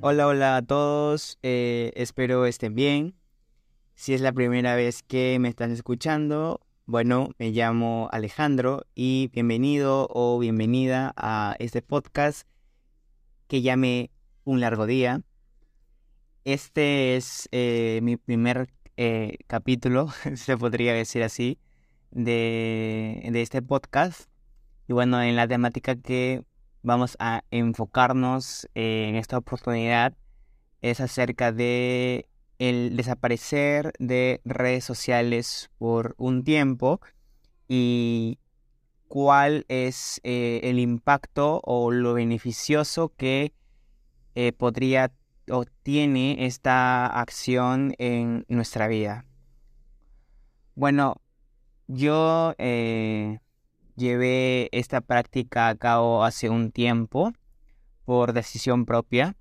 Hola, hola a todos, eh, espero estén bien. Si es la primera vez que me están escuchando, bueno, me llamo Alejandro y bienvenido o bienvenida a este podcast que llame Un largo día. Este es eh, mi primer eh, capítulo, se podría decir así, de, de este podcast. Y bueno, en la temática que vamos a enfocarnos en esta oportunidad es acerca de el desaparecer de redes sociales por un tiempo y cuál es eh, el impacto o lo beneficioso que eh, podría o tiene esta acción en nuestra vida. Bueno, yo eh, llevé esta práctica a cabo hace un tiempo por decisión propia,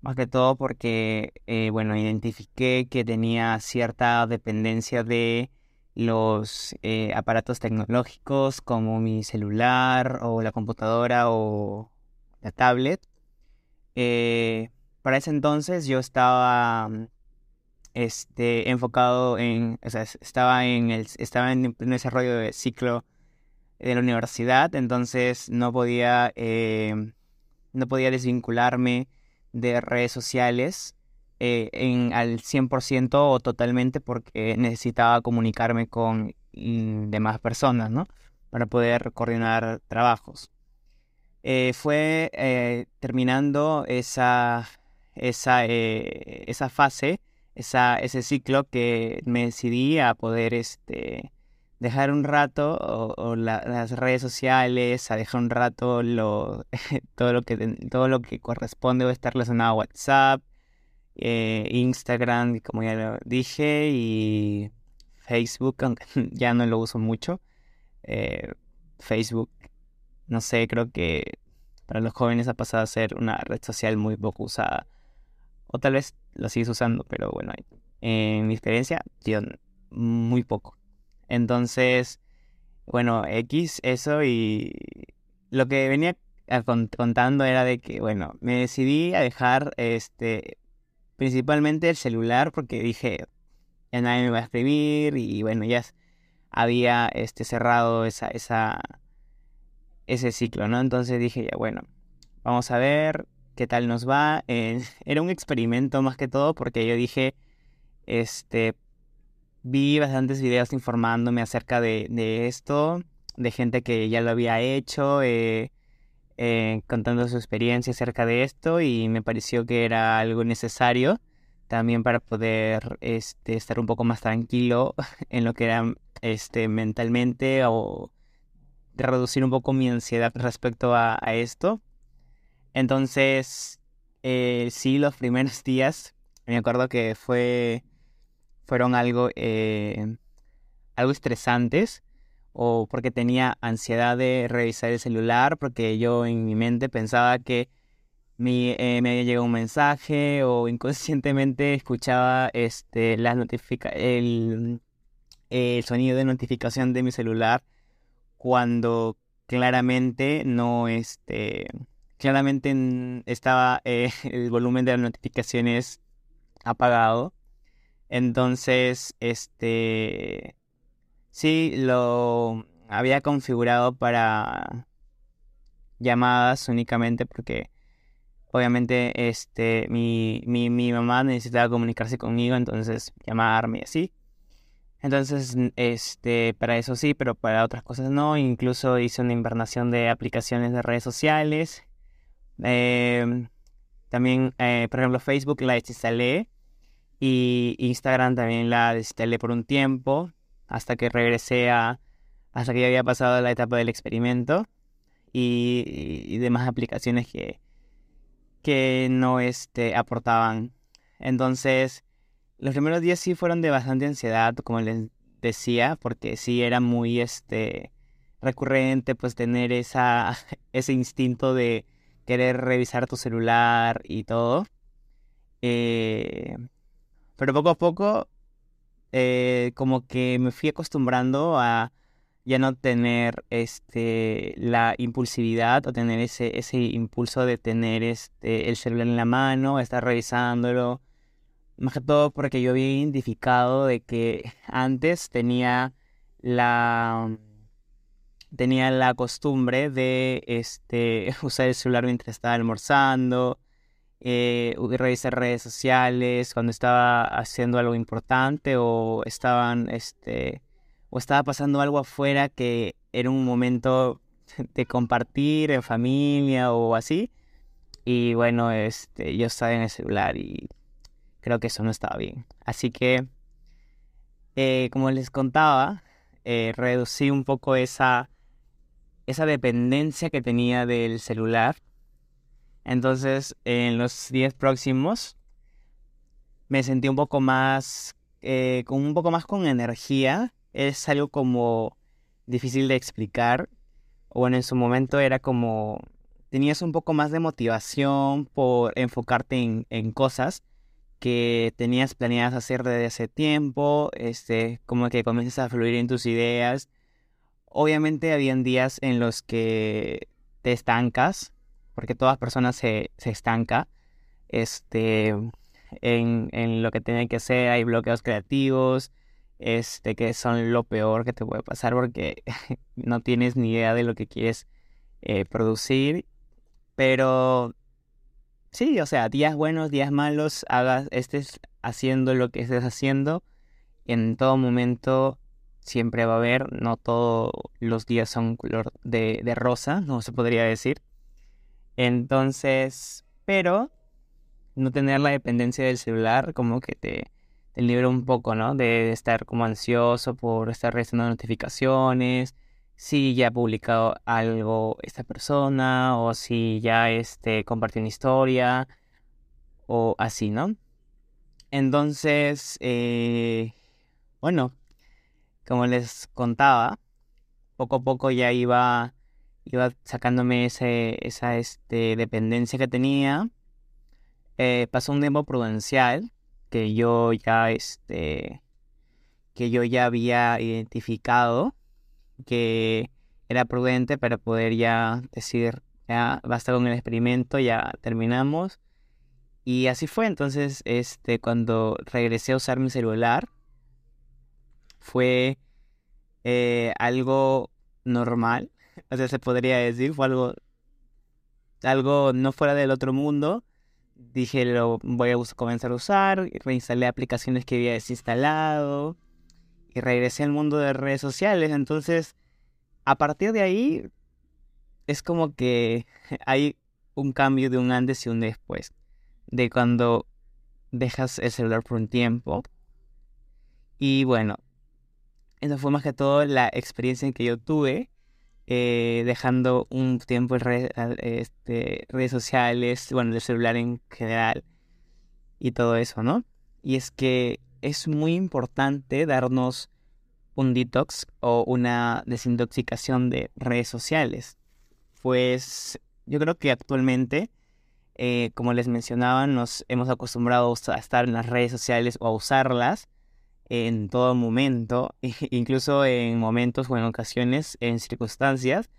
más que todo porque, eh, bueno, identifiqué que tenía cierta dependencia de los eh, aparatos tecnológicos como mi celular o la computadora o la tablet. Eh, para ese entonces yo estaba este, enfocado en, o estaba en el, estaba en el desarrollo de ciclo de la universidad, entonces no podía, eh, no podía desvincularme de redes sociales eh, en, al 100% o totalmente porque necesitaba comunicarme con mm, demás personas, ¿no? Para poder coordinar trabajos. Eh, fue terminando esa, esa, esa fase, esa, ese ciclo que me decidí a poder este, dejar un rato o, las redes sociales, a dejar un rato lo, todo, lo que, todo lo que corresponde o estar relacionado a WhatsApp, eh, Instagram, como ya lo dije, y Facebook, aunque ya no lo uso mucho. Eh, Facebook, no sé, creo que para los jóvenes ha pasado a ser una red social muy poco usada. O tal vez lo sigues usando, pero bueno, en mi experiencia, yo muy poco. Entonces, bueno, X, eso y lo que venía contando era de que, bueno, me decidí a dejar este principalmente el celular porque dije, ya nadie me va a escribir y bueno, ya había este cerrado esa, esa, ese ciclo, ¿no? Entonces dije, ya bueno, vamos a ver qué tal nos va. era un experimento más que todo porque yo dije, este, vi bastantes videos informándome acerca de, esto, de gente que ya lo había hecho, eh, eh, contando su experiencia acerca de esto y me pareció que era algo necesario también para poder este, estar un poco más tranquilo en lo que era este, mentalmente o reducir un poco mi ansiedad respecto a, esto. Entonces, eh, sí, los primeros días, me acuerdo que fue fueron algo, eh, algo estresantes o porque tenía ansiedad de revisar el celular, porque yo en mi mente pensaba que mi, eh, me había llegado un mensaje o inconscientemente escuchaba este, las el, el sonido de notificación de mi celular cuando claramente no este claramente estaba eh, el volumen de las notificaciones apagado entonces, este, sí, lo había configurado para llamadas únicamente porque obviamente este mi, mi, mi mamá necesitaba comunicarse conmigo, entonces llamarme y así. Entonces, este, para eso sí, pero para otras cosas no. Incluso hice una invernación de aplicaciones de redes sociales. Em, también, eh, por ejemplo, Facebook la desinstalé y Instagram también la desinstalé por un tiempo, hasta que regresé a, hasta que ya había pasado la etapa del experimento y, demás aplicaciones que, que no este, aportaban. Entonces, los primeros días sí fueron de bastante ansiedad, como les decía, porque sí era muy este, recurrente pues tener esa, ese instinto de querer revisar tu celular y todo. Eh, pero poco a poco, eh, como que me fui acostumbrando a ya no tener este la impulsividad o tener ese, ese impulso de tener este el celular en la mano, estar revisándolo. Más que todo porque yo había identificado de que antes tenía la tenía la costumbre de este usar el celular mientras estaba almorzando, eh, redes sociales cuando estaba haciendo algo importante o estaban este o estaba pasando algo afuera que era un momento de compartir en familia o así. Y bueno, este, yo estaba en el celular y creo que eso no estaba bien. Así que, eh, como les contaba, eh, reducí un poco esa, esa dependencia que tenía del celular. Entonces, en los días próximos, me sentí un poco más, eh, con un poco más con energía es algo como difícil de explicar. Bueno, en su momento era como tenías un poco más de motivación por enfocarte en, cosas que tenías planeadas hacer desde hace tiempo, este, como que comienzas a fluir en tus ideas. Obviamente habían días en los que te estancas, porque todas personas se, se estanca, este, en, en lo que tienen que hacer, hay bloqueos creativos, este, que son lo peor que te puede pasar porque no tienes ni idea de lo que quieres eh, producir. Pero sí, o sea, días buenos, días malos, hagas, estés haciendo lo que estés haciendo, en todo momento siempre va a haber, no todos los días son color de, de rosa, no se podría decir. Entonces, pero no tener la dependencia del celular como que te, te libra un poco, ¿no? De estar como ansioso por estar recibiendo notificaciones, si ya ha publicado algo esta persona o si ya este, compartió una historia o así, ¿no? Entonces, eh, bueno, como les contaba, poco a poco ya iba, iba sacándome ese, esa este, dependencia que tenía. Eh, pasó un tiempo prudencial que yo ya este que yo ya había identificado que era prudente para poder ya decir ya basta con el experimento ya terminamos y así fue entonces este cuando regresé a usar mi celular fue eh, algo normal o sea se podría decir fue algo algo no fuera del otro mundo dije, lo voy a comenzar a usar, reinstalé aplicaciones que había desinstalado y regresé al mundo de redes sociales. Entonces, a partir de ahí, es como que hay un cambio de un antes y un después. De cuando dejas el celular por un tiempo. Y bueno, esa fue más que todo la experiencia en que yo tuve eh, dejando un tiempo en este, redes sociales, bueno, el celular en general y todo eso, ¿no? Y es que es muy importante darnos un detox o una desintoxicación de redes sociales. Pues yo creo que actualmente, eh, como les mencionaba, nos hemos acostumbrado a estar en las redes sociales o a usarlas en todo momento, incluso en momentos o en ocasiones, en circunstancias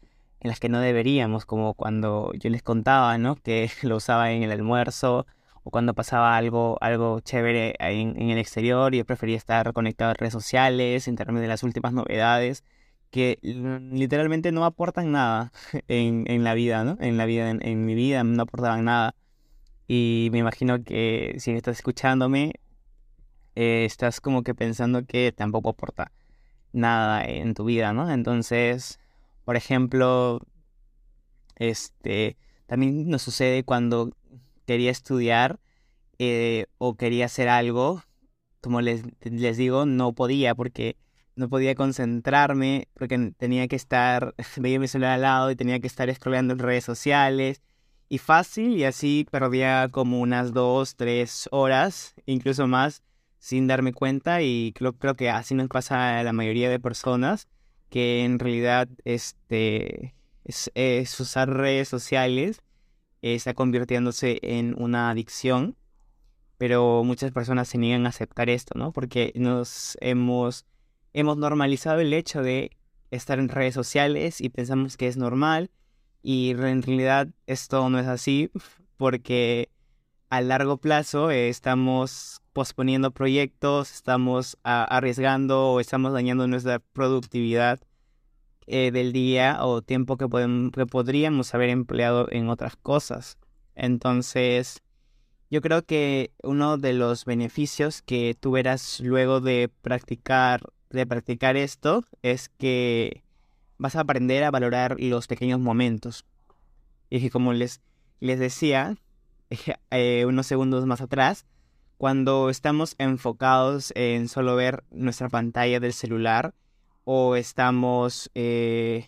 en las que no deberíamos, como cuando yo les contaba, ¿no? Que lo usaba en el almuerzo o cuando pasaba algo, algo chévere en, el exterior y yo prefería estar conectado a redes sociales, enterarme de las últimas novedades que literalmente no aportan nada en, en la vida, ¿no? En la vida, en, en mi vida no aportaban nada. Y me imagino que si estás escuchándome, eh, estás como que pensando que tampoco aporta nada en tu vida, ¿no? Entonces, por ejemplo, este, también nos sucede cuando quería estudiar eh, o quería hacer algo, como les, digo, no podía porque no podía concentrarme porque tenía que estar, veía mi celular al lado y tenía que estar scrollando en redes sociales y fácil y así perdía como unas dos, tres horas, incluso más sin darme cuenta y creo, creo que así nos pasa a la mayoría de personas que en realidad este, es, usar redes sociales está convirtiéndose en una adicción, pero muchas personas se niegan a aceptar esto, ¿no? Porque nos hemos, hemos normalizado el hecho de estar en redes sociales y pensamos que es normal y en realidad esto no es así porque a largo plazo estamos posponiendo proyectos, estamos arriesgando o estamos dañando nuestra productividad eh, del día o tiempo que, que podríamos haber empleado en otras cosas. Entonces, yo creo que uno de los beneficios que tú verás luego de practicar, de practicar esto es que vas a aprender a valorar los pequeños momentos. Y como les, les decía eh, unos segundos más atrás, cuando estamos enfocados en solo ver nuestra pantalla del celular o estamos eh,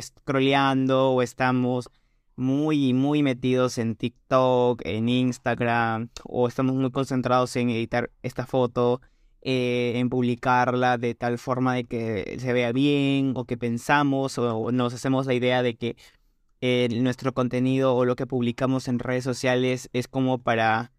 scrolleando o estamos muy, muy metidos en TikTok, en Instagram, o estamos muy concentrados en editar esta foto, eh, en publicarla de tal forma de que se vea bien, o que pensamos, o nos hacemos la idea de que eh, nuestro contenido o lo que publicamos en redes sociales es como para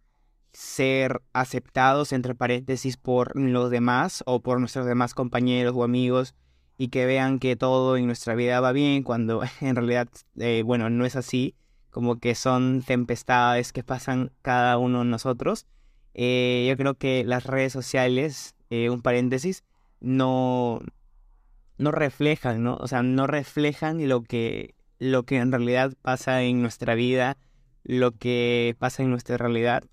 ser aceptados, entre paréntesis, por los demás o por nuestros demás compañeros o amigos y que vean que todo en nuestra vida va bien cuando en realidad, eh, bueno, no es así, como que son tempestades que pasan cada uno de nosotros. Eh, yo creo que las redes sociales, eh, un paréntesis, no, no reflejan, ¿no? O sea, no reflejan lo que, lo que en realidad pasa en nuestra vida, lo que pasa en nuestra realidad,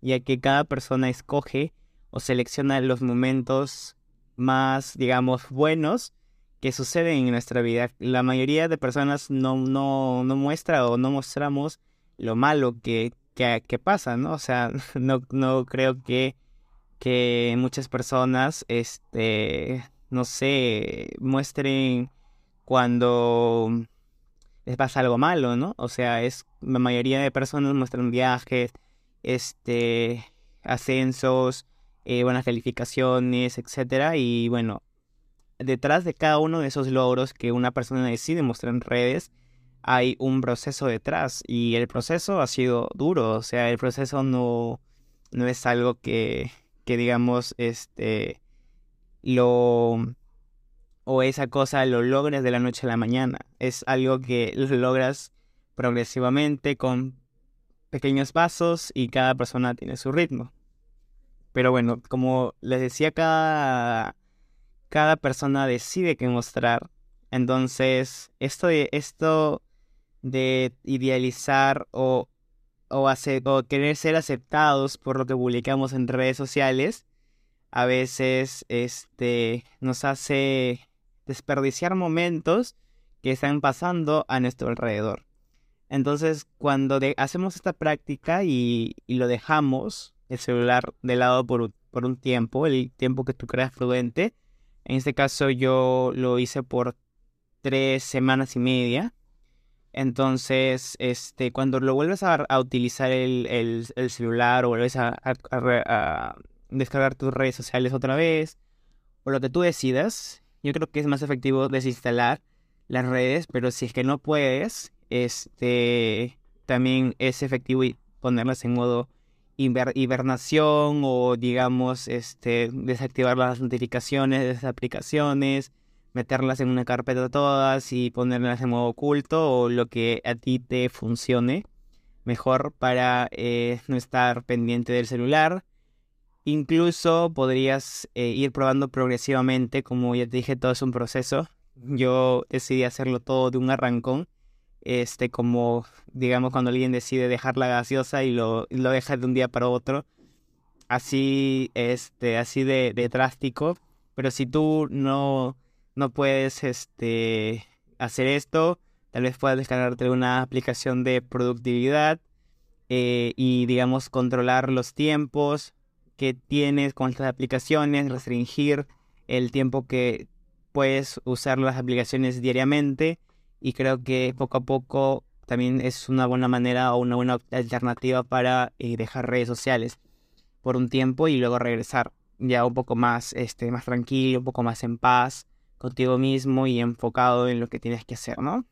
ya que cada persona escoge o selecciona los momentos más, digamos, buenos que suceden en nuestra vida. La mayoría de personas no, no, no muestra o no mostramos lo malo que, que, pasa, ¿no? O sea, no, no creo que, que muchas personas, este, no sé, muestren cuando les pasa algo malo, ¿no? O sea, es la mayoría de personas muestran viajes, este, ascensos, eh, buenas calificaciones, etcétera, y bueno, detrás de cada uno de esos logros que una persona decide mostrar en redes, hay un proceso detrás y el proceso ha sido duro, o sea, el proceso no, no es algo que, que digamos, este, lo, o esa cosa lo logres de la noche a la mañana, es algo que lo logras progresivamente con pequeños pasos y cada persona tiene su ritmo. Pero bueno, como les decía, cada cada persona decide qué mostrar. Entonces, esto de, esto de idealizar o, o, hacer, o querer ser aceptados por lo que publicamos en redes sociales, a veces este, nos hace desperdiciar momentos que están pasando a nuestro alrededor. Entonces, cuando hacemos esta práctica y, lo dejamos el celular de lado por, por un tiempo, el tiempo que tú creas prudente, en este caso yo lo hice por tres semanas y media. Entonces, este, cuando lo vuelves a, utilizar el, celular o vuelves a, descargar tus redes sociales otra vez, o lo que tú decidas, yo creo que es más efectivo desinstalar las redes, pero si es que no puedes, este, también es efectivo ponerlas en modo hibernación o digamos este desactivar las notificaciones de esas aplicaciones, meterlas en una carpeta todas y ponerlas en modo oculto o lo que a ti te funcione mejor para eh, no estar pendiente del celular. Incluso podrías eh, ir probando progresivamente, como ya te dije, todo es un proceso. Yo decidí hacerlo todo de un arrancón este, como, digamos, cuando alguien decide dejar la gaseosa y lo, lo deja de un día para otro, así, este, así de, de drástico, pero si tú no, no puedes, este, hacer esto, tal vez puedas descargarte una aplicación de productividad eh, y, digamos, controlar los tiempos que tienes con estas aplicaciones, restringir el tiempo que puedes usar las aplicaciones diariamente y creo que poco a poco también es una buena manera o una buena alternativa para eh, dejar redes sociales por un tiempo y luego regresar ya un poco más, este, más tranquilo, un poco más en paz contigo mismo y enfocado en lo que tienes que hacer, ¿no?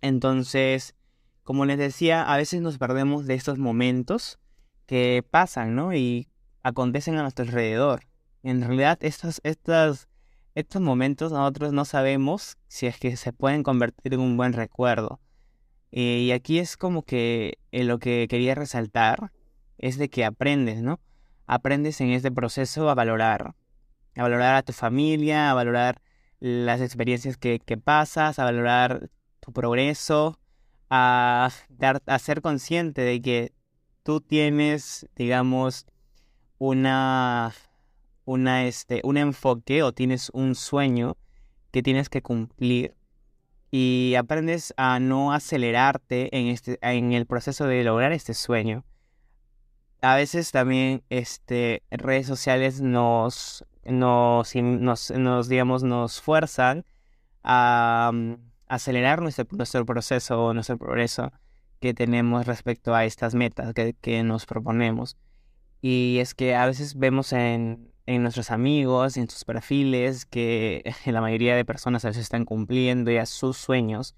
Entonces, como les decía, a veces nos perdemos de estos momentos que pasan, ¿no? Y acontecen a nuestro alrededor. En realidad, estas, estas estos momentos nosotros no sabemos si es que se pueden convertir en un buen recuerdo. Eh, y aquí es como que eh, lo que quería resaltar es de que aprendes, ¿no? Aprendes en este proceso a valorar, a valorar a tu familia, a valorar las experiencias que, que pasas, a valorar tu progreso, a, dar, a ser consciente de que tú tienes, digamos, una, una, este, un enfoque o tienes un sueño que tienes que cumplir y aprendes a no acelerarte en, este, en el proceso de lograr este sueño. A veces también este, redes sociales nos, nos, nos, nos digamos, nos fuerzan a mm, acelerar nuestro, nuestro proceso o nuestro progreso que tenemos respecto a estas metas que, que nos proponemos. Y es que a veces vemos en, en nuestros amigos, en sus perfiles, que la mayoría de personas a veces están cumpliendo ya sus sueños,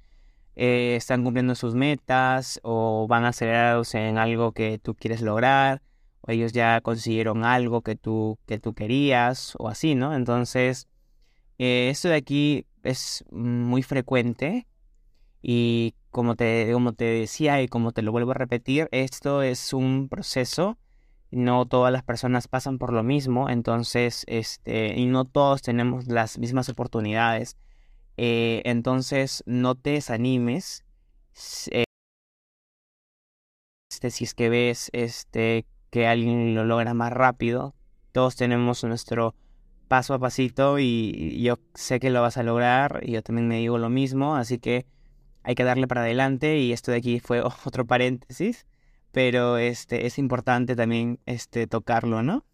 eh, están cumpliendo sus metas o van acelerados en algo que tú quieres lograr, o ellos ya consiguieron algo que tú, que tú querías, o así, ¿no? Entonces, eh, esto de aquí es muy frecuente y como te, como te decía y como te lo vuelvo a repetir, esto es un proceso no todas las personas pasan por lo mismo, entonces, este, y no todos tenemos las mismas oportunidades. Eh, entonces, no te desanimes. Eh, este, si es que ves este, que alguien lo logra más rápido, todos tenemos nuestro paso a pasito y yo sé que lo vas a lograr y yo también me digo lo mismo, así que hay que darle para adelante y esto de aquí fue otro paréntesis pero este, es importante también este, tocarlo, ¿no?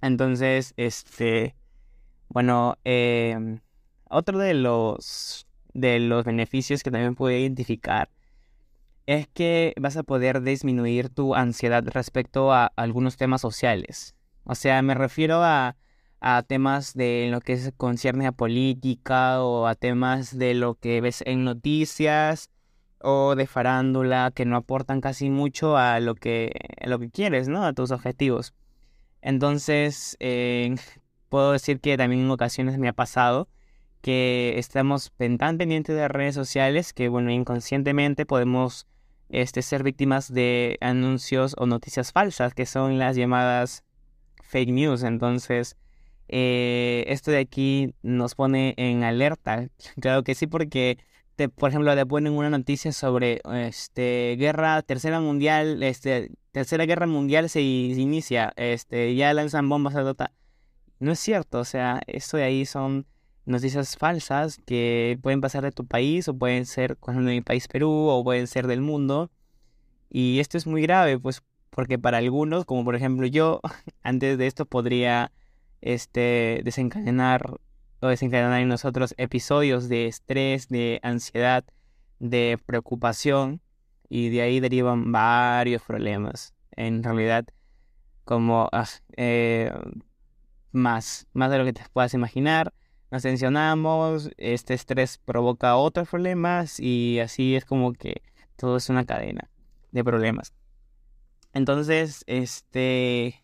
entonces, este, bueno, em, otro de los, de los beneficios que también puedo identificar es que vas a poder disminuir tu ansiedad respecto a algunos temas sociales. O sea, me refiero a, a temas de lo que concierne a política o a temas de lo que ves en noticias o de farándula que no aportan casi mucho a lo que, lo que quieres, ¿no? A tus objetivos. Entonces, eh, puedo decir que también en ocasiones me ha pasado que estamos tan pendientes de redes sociales que, bueno, inconscientemente podemos este, ser víctimas de anuncios o noticias falsas, que son las llamadas fake news. Entonces, eh, esto de aquí nos pone en alerta. Claro que sí, porque por ejemplo, te ponen una noticia sobre este guerra, tercera mundial, este, tercera guerra mundial se, inicia, este, ya lanzan bombas a dota. No es cierto, o sea, eso de ahí son noticias falsas que pueden pasar de tu país o pueden ser, de mi país Perú, o pueden ser del mundo. Y esto es muy grave, pues, porque para algunos, como por ejemplo yo, antes de esto podría este, desencadenar o desencadenar en nosotros episodios de estrés, de ansiedad, de preocupación y de ahí derivan varios problemas. En realidad, como ah, eh, más, más de lo que te puedas imaginar. Nos tensionamos, este estrés provoca otros problemas y así es como que todo es una cadena de problemas. Entonces, este,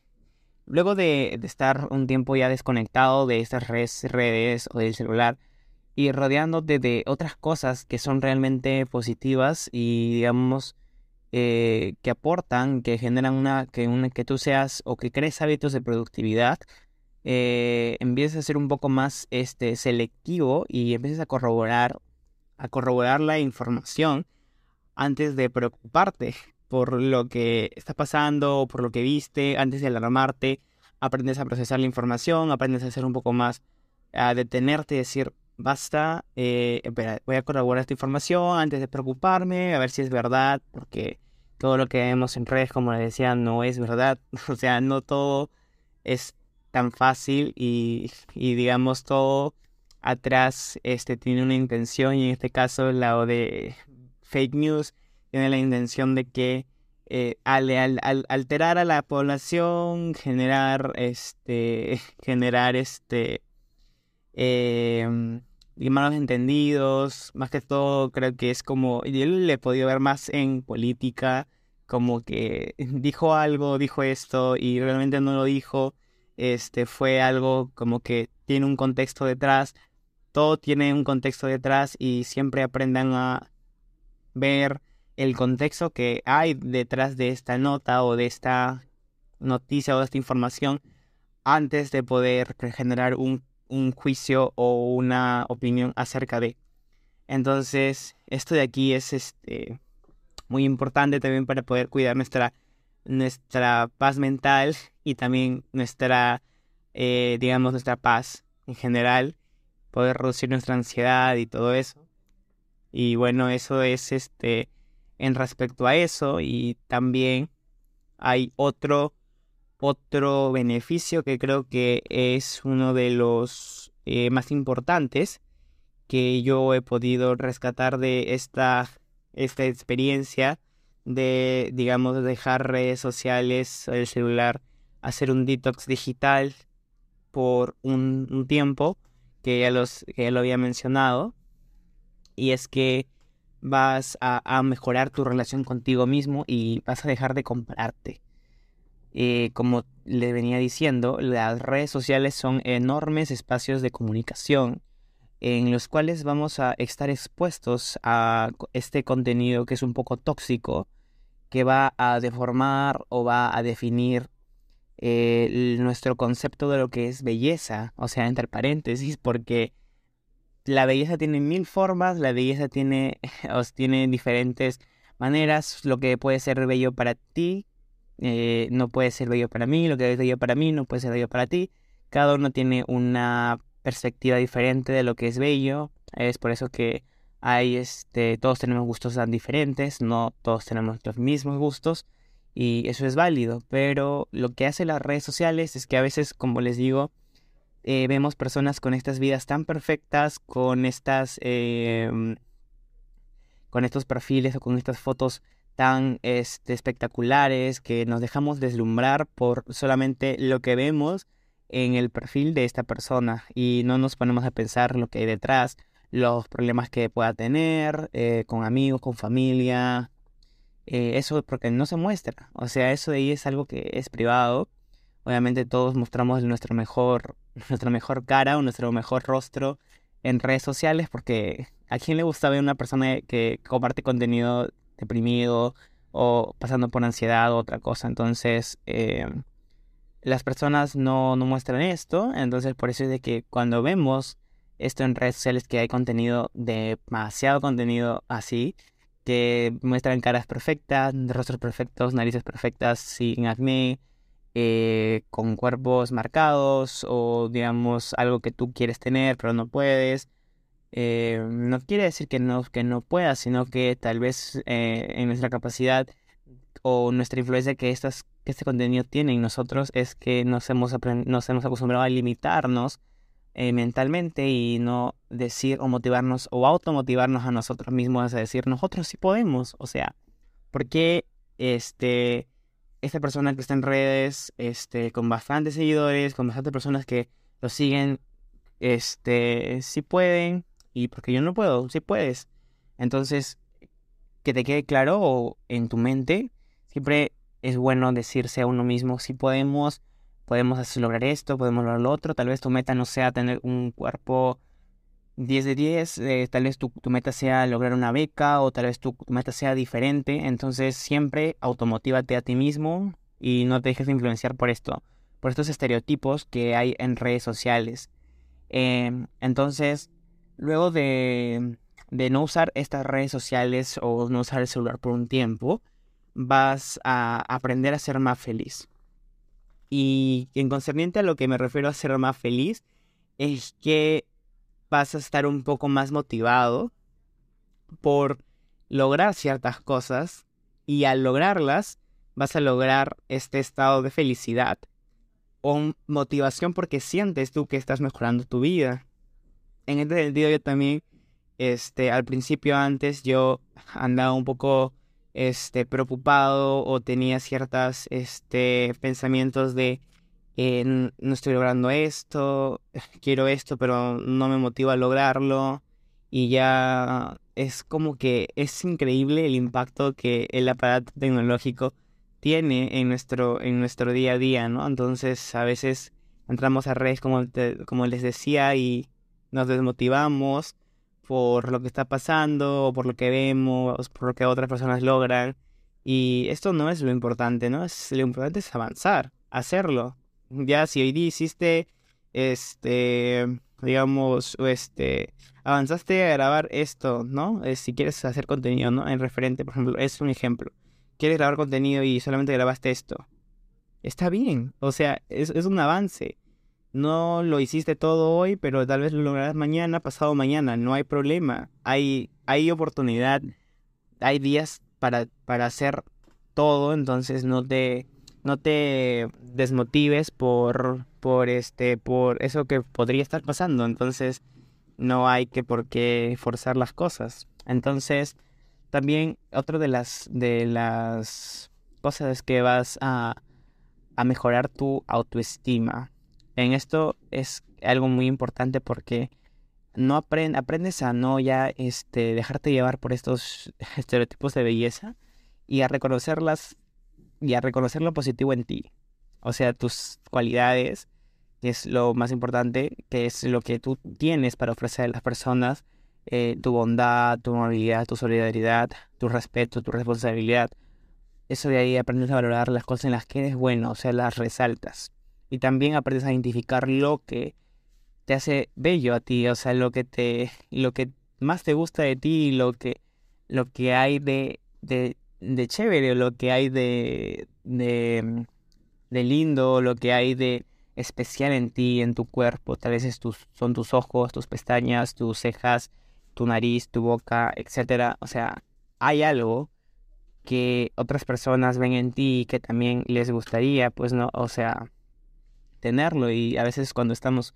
Luego de, estar un tiempo ya desconectado de estas redes, redes o del celular y rodeándote de otras cosas que son realmente positivas y digamos eh, que aportan, que generan una que, una, que tú seas o que crees hábitos de productividad, eh, empieces a ser un poco más este, selectivo y empieces a corroborar, a corroborar la información antes de preocuparte por lo que está pasando, por lo que viste, antes de alarmarte, aprendes a procesar la información, aprendes a ser un poco más, a detenerte y decir, basta, eh, voy a corroborar esta información antes de preocuparme, a ver si es verdad, porque todo lo que vemos en redes, como les decía, no es verdad, o sea, no todo es tan fácil y, y digamos todo atrás este, tiene una intención y en este caso la de fake news tiene la intención de que eh, al, alterar a la población, generar este, generar este, eh, malos entendidos, más que todo creo que es como, yo le he podido ver más en política, como que dijo algo, dijo esto y realmente no lo dijo, este, fue algo como que tiene un contexto detrás, todo tiene un contexto detrás y siempre aprendan a ver el contexto que hay detrás de esta nota o de esta noticia o de esta información antes de poder generar un, un juicio o una opinión acerca de. Entonces, esto de aquí es este, muy importante también para poder cuidar nuestra, nuestra paz mental y también nuestra, eh, digamos, nuestra paz en general, poder reducir nuestra ansiedad y todo eso. Y bueno, eso es este en respecto a eso y también hay otro otro beneficio que creo que es uno de los eh, más importantes que yo he podido rescatar de esta, esta experiencia de, digamos, dejar redes sociales, el celular, hacer un detox digital por un, tiempo, que ya, los, que ya lo había mencionado, y es que vas a, mejorar tu relación contigo mismo y vas a dejar de compararte. Eh, como le venía diciendo, las redes sociales son enormes espacios de comunicación en los cuales vamos a estar expuestos a este contenido que es un poco tóxico, que va a deformar o va a definir eh, nuestro concepto de lo que es belleza, o sea, entre paréntesis, porque la belleza tiene mil formas, la belleza tiene, tiene diferentes maneras, lo que puede ser bello para ti eh, no puede ser bello para mí, lo que es bello para mí no puede ser bello para ti, cada uno tiene una perspectiva diferente de lo que es bello. Es por eso que hay, este, todos tenemos gustos tan diferentes, no todos tenemos los mismos gustos y eso es válido. Pero lo que hacen las redes sociales es que a veces, como les digo, eh, vemos personas con estas vidas tan perfectas, con estas, em, con estos perfiles o con estas fotos tan este, espectaculares que nos dejamos deslumbrar por solamente lo que vemos en el perfil de esta persona y no nos ponemos a pensar lo que hay detrás, los problemas que pueda tener eh, con amigos, con familia. Eh, eso porque no se muestra. O sea, eso de ahí es algo que es privado. Obviamente todos mostramos nuestro mejor, nuestra mejor cara o nuestro mejor rostro en redes sociales porque a quién le gusta ver una persona que comparte contenido deprimido o pasando por ansiedad o otra cosa. Entonces, eh, las personas no, no muestran esto, entonces por eso es de que cuando vemos esto en redes sociales que hay contenido, demasiado contenido así, que muestran caras perfectas, rostros perfectos, narices perfectas, sin acné, eh, con cuerpos marcados o digamos algo que tú quieres tener pero no puedes. Eh, no quiere decir que no, que no puedas, sino que tal vez eh, en nuestra capacidad o nuestra influencia que, estas, que este contenido tiene en nosotros es que nos hemos, nos hemos acostumbrado a limitarnos mentalmente y no decir o motivarnos o automotivarnos a nosotros mismos a decir nosotros sí podemos. O sea, ¿por qué este, esta persona que está en redes este, con bastantes seguidores, con bastantes personas que lo siguen, este, sí pueden y porque yo no puedo, sí puedes. Entonces, que te quede claro en tu mente Siempre es bueno decirse a uno mismo, si podemos, podemos lograr esto, podemos lograr lo otro. Tal vez tu meta no sea tener un cuerpo 10 de 10, eh, tal vez tu, meta sea lograr una beca o tal vez tu, meta sea diferente. Entonces siempre automotívate a ti mismo y no te dejes influenciar por esto, por estos estereotipos que hay en redes sociales. Em, entonces, luego de, de no usar estas redes sociales o no usar el celular por un tiempo, vas a aprender a ser más feliz. Y en concerniente a lo que me refiero a ser más feliz, es que vas a estar un poco más motivado por lograr ciertas cosas y al lograrlas vas a lograr este estado de felicidad o motivación porque sientes tú que estás mejorando tu vida. En este sentido yo también, este, al principio antes yo andaba un poco este, preocupado o tenía ciertos este, pensamientos de eh, no estoy logrando esto, quiero esto, pero no me motiva a lograrlo. Y ya es como que es increíble el impacto que el aparato tecnológico tiene en nuestro, en nuestro día a día, ¿no? Entonces a veces entramos a redes como, como les decía y nos desmotivamos por lo que está pasando, o por lo que vemos, por lo que otras personas logran. Y esto no es lo importante, ¿no? Es, lo importante es avanzar, hacerlo. Ya si hoy día hiciste, este, digamos, este, avanzaste a grabar esto, ¿no? Eh, si quieres hacer contenido, ¿no? En referente, por ejemplo, es un ejemplo. Quieres grabar contenido y solamente grabaste esto. Está bien, o sea, es, es un avance. No lo hiciste todo hoy, pero tal vez lo lograrás mañana, pasado mañana. No hay problema. Hay, hay oportunidad. Hay días para, para hacer todo. Entonces no te, no te desmotives por, por, este, por eso que podría estar pasando. Entonces no hay que por qué forzar las cosas. Entonces también otra de las, de las cosas es que vas a, a mejorar tu autoestima en esto es algo muy importante porque no aprendes a no ya este, dejarte llevar por estos estereotipos de belleza y a reconocerlas y a reconocer lo positivo en ti. O sea, tus cualidades, que es lo más importante, que es lo que tú tienes para ofrecer a las personas, eh, tu bondad, tu amabilidad, tu solidaridad, tu respeto, tu responsabilidad. Eso de ahí aprendes a valorar las cosas en las que eres bueno, o sea, las resaltas y también aprendes a identificar lo que te hace bello a ti, o sea, lo que te lo que más te gusta de ti, lo que lo que hay de de, de chévere, lo que hay de, de lindo, lo que hay de especial en ti, en tu cuerpo, tal vez tus, son tus ojos, tus pestañas, tus cejas, tu nariz, tu boca, etcétera. O sea, hay algo que otras personas ven en ti y que también les gustaría, pues no, o sea, tenerlo. Y a veces cuando estamos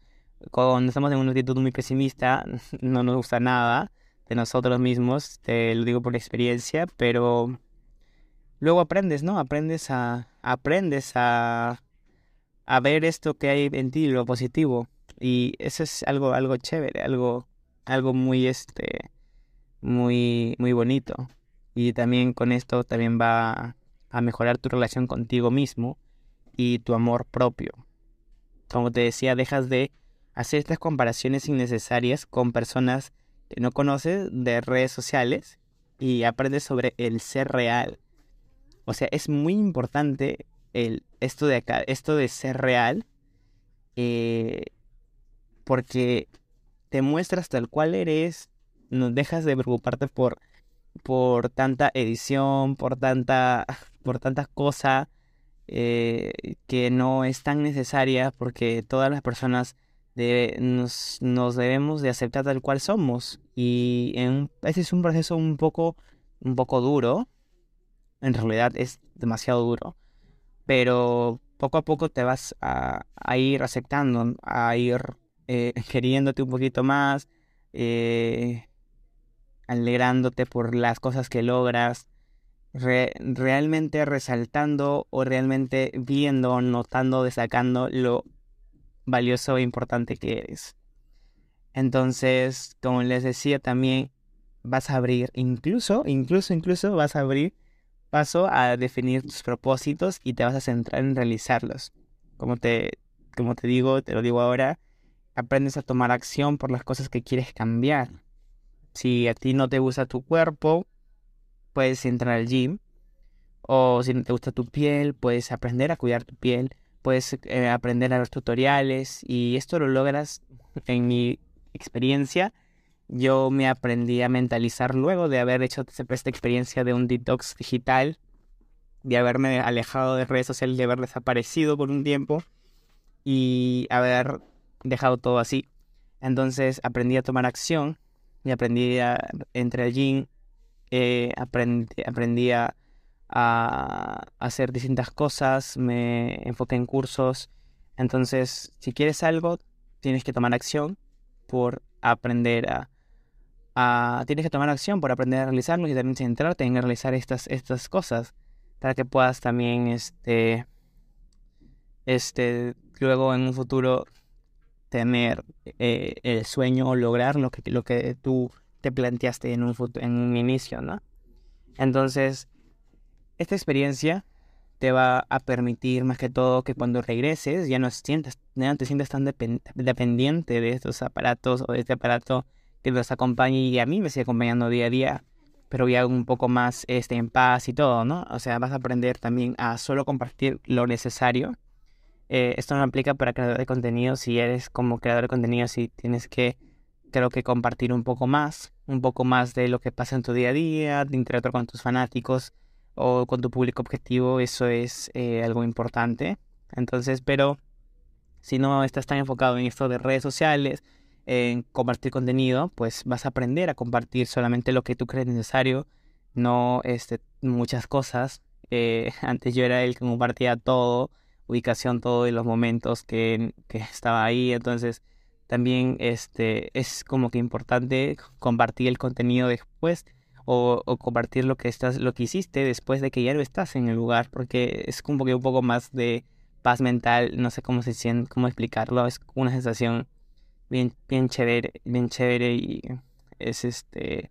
cuando estamos en una actitud muy pesimista no nos gusta nada de nosotros mismos, te lo digo por experiencia, pero luego aprendes, ¿no? Aprendes a aprendes a a ver esto que hay en ti, lo positivo y eso es algo algo chévere, algo algo muy este muy muy bonito. Y también con esto también va a mejorar tu relación contigo mismo y tu amor propio como te decía, dejas de hacer estas comparaciones innecesarias con personas que no conoces de redes sociales y aprendes sobre el ser real. O sea, es muy importante el, esto de acá, esto de ser real, eh, porque te muestras tal cual eres, no dejas de preocuparte por, por tanta edición, por tanta, por tantas cosas eh, que no es tan necesaria porque todas las personas nos, nos, debemos de aceptar tal cual somos. Y en, ese es un proceso un poco, un poco duro, en realidad es demasiado duro, pero poco a poco te vas a, ir aceptando, a ir eh, queriéndote un poquito más, eh, alegrándote por las cosas que logras, realmente resaltando o realmente viendo, notando, destacando lo valioso e importante que eres. Entonces, como les decía también, vas a abrir, incluso, incluso, incluso vas a abrir paso a definir tus propósitos y te vas a centrar en realizarlos. Como te, como te digo, te lo digo ahora, aprendes a tomar acción por las cosas que quieres cambiar. Si a ti no te gusta tu cuerpo, puedes entrar al gym. O si no te gusta tu piel, puedes aprender a cuidar tu piel. Puedes eh, aprender a ver tutoriales. Y esto lo logras en mi experiencia. Yo me aprendí a mentalizar luego de haber hecho esta experiencia de un detox digital. De haberme alejado de redes sociales, de haber desaparecido por un tiempo. Y haber dejado todo así. Entonces aprendí a tomar acción y aprendí a entrar al gym, eh, aprendí, a, hacer distintas cosas, me enfoqué en cursos. Entonces, si quieres algo, tienes que tomar acción por aprender a, tienes que tomar acción por aprender a realizarlo y también centrarte en realizar estas, estas cosas para que puedas también este este luego en un futuro tener eh, el sueño o lograr lo que, lo que tú te planteaste en un, en un inicio, ¿no? Entonces, esta experiencia te va a permitir más que todo que cuando regreses ya no, sientas, ya no te sientas tan dependiente de estos aparatos o de este aparato que nos acompaña y a mí me sigue acompañando día a día, pero ya un poco más este, en paz y todo, ¿no? O sea, vas a aprender también a solo compartir lo necesario. Eh, esto no aplica para creador de contenido si eres como creador de contenido, si tienes que, creo que compartir un poco más, un poco más de lo que pasa en tu día a día, de interactuar con tus fanáticos o con tu público objetivo, eso es eh, algo importante. Entonces, pero si no estás tan enfocado en esto de redes sociales, en compartir contenido, pues vas a aprender a compartir solamente lo que tú crees necesario, no este, muchas cosas. Eh, antes yo era el que compartía todo, ubicación, todo de los momentos que, que estaba ahí, entonces también este, es como que importante compartir el contenido después o, compartir lo que estás, lo que hiciste después de que ya no estás en el lugar, porque es como que un poco más de paz mental, no sé cómo se siente, cómo explicarlo, es una sensación bien, bien chévere, bien chévere y es este,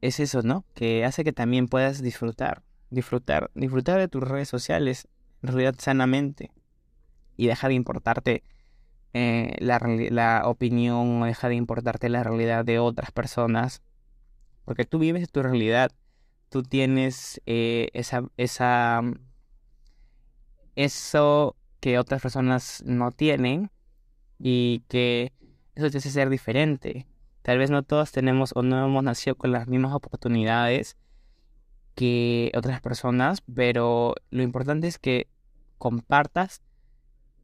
es eso, ¿no? Que hace que también puedas disfrutar, disfrutar, disfrutar de tus redes sociales, en realidad sanamente, y deja de importarte eh, la, la opinión o deja de importarte la realidad de otras personas porque tú vives tu realidad, tú tienes eh, esa, esa, eso que otras personas no tienen y que eso te hace ser diferente. Tal vez no todos tenemos o no hemos nacido con las mismas oportunidades que otras personas, pero lo importante es que compartas,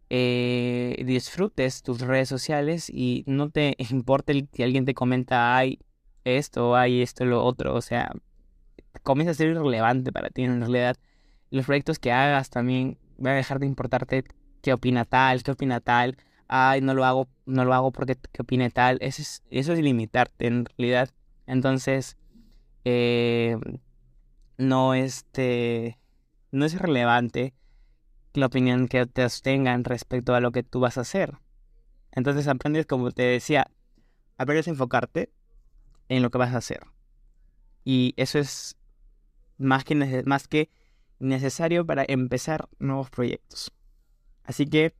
eh, disfrutes tus redes sociales y no te importe que alguien te comenta, ay, esto, hay esto, lo otro, o sea, comienza a ser irrelevante para ti en realidad. Los proyectos que hagas también van a dejar de importarte qué opina tal, qué opina tal, ay, no lo hago, no lo hago porque opine tal, eso es, eso es limitarte en realidad. Entonces, eh, no, este, no es relevante la opinión que te tengan respecto a lo que tú vas a hacer. Entonces aprendes, como te decía, aprendes a enfocarte en lo que vas a hacer. Y eso es más que, más que necesario para empezar nuevos proyectos. Así que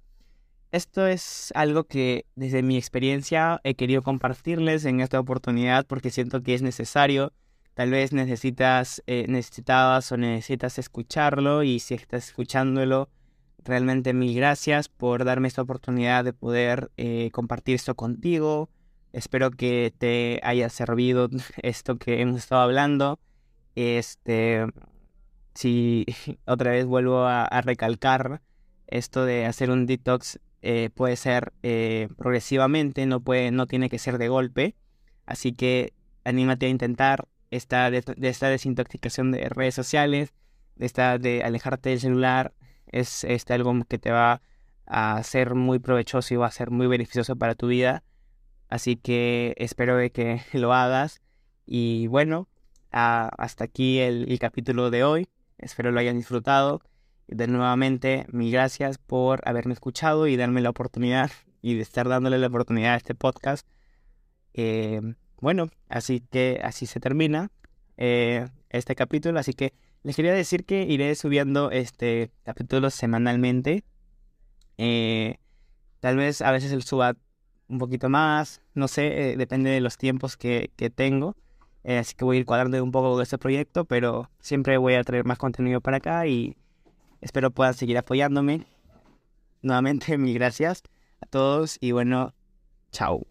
esto es algo que desde mi experiencia he querido compartirles en esta oportunidad porque siento que es necesario. Tal vez necesitas, eh, necesitabas o necesitas escucharlo y si estás escuchándolo, realmente mil gracias por darme esta oportunidad de poder eh, compartir esto contigo, Espero que te haya servido esto que hemos estado hablando. Este, si otra vez vuelvo a, recalcar esto de hacer un detox eh, puede ser eh, progresivamente, no puede, no tiene que ser de golpe. Así que anímate a intentar esta, de, esta desintoxicación de redes sociales, esta de alejarte del celular. Es este, algo que te va a ser muy provechoso y va a ser muy beneficioso para tu vida. Así que espero de que lo hagas. Y bueno, hasta aquí el, capítulo de hoy. Espero lo hayan disfrutado. De nuevamente, mil gracias por haberme escuchado y darme la oportunidad y de estar dándole la oportunidad a este podcast. Eh, bueno, así que así se termina eh, este capítulo. Así que les quería decir que iré subiendo este capítulo semanalmente. Eh, tal vez a veces el suba un poquito más, no sé, eh, depende de los tiempos que, tengo. Eh, así que voy a ir cuadrando un poco de este proyecto, pero siempre voy a traer más contenido para acá y espero puedan seguir apoyándome. Nuevamente, mil gracias a todos y bueno, chao.